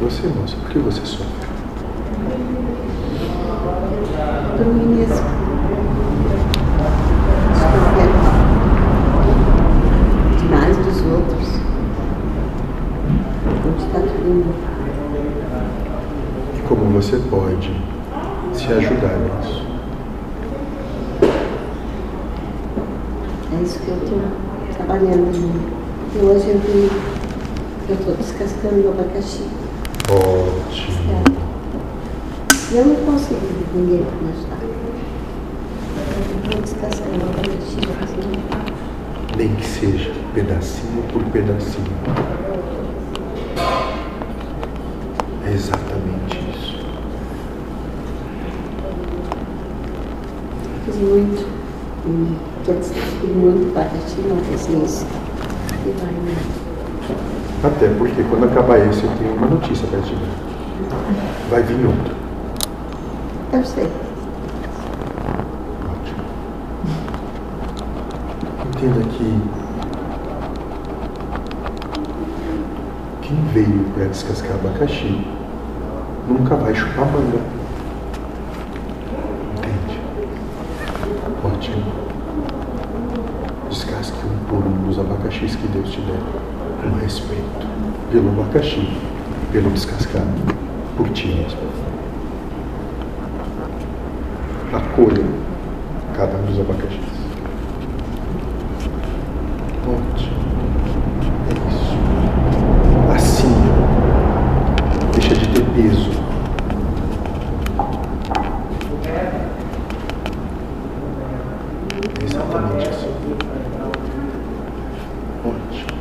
Você, moça, por que você sofre? Por mim mesmo. Desconfiar demais dos outros. Onde está tudo? E como você pode se ajudar nisso? É isso que eu estou trabalhando. E hoje eu vi, eu estou descascando o abacaxi. Ótimo. E eu não consigo ninguém para me ajudar. Vou descascando o abacaxi. Nem que seja pedacinho por pedacinho. É exatamente isso. Fiz muito. Descascando muito abacaxi, não fiz isso. E vai, né? Até porque quando acabar esse eu tenho uma notícia para te dar. Vai vir outro. Eu sei. Ótimo. Entenda que quem veio para descascar abacaxi nunca vai chupar manga. Entende? Ótimo por um dos abacaxis que Deus te der, com respeito pelo abacaxi, pelo descascado, por ti mesmo. Acolha cada um dos abacaxis. Ótimo. É isso. Assim, deixa de ter peso. exatamente assim ponte.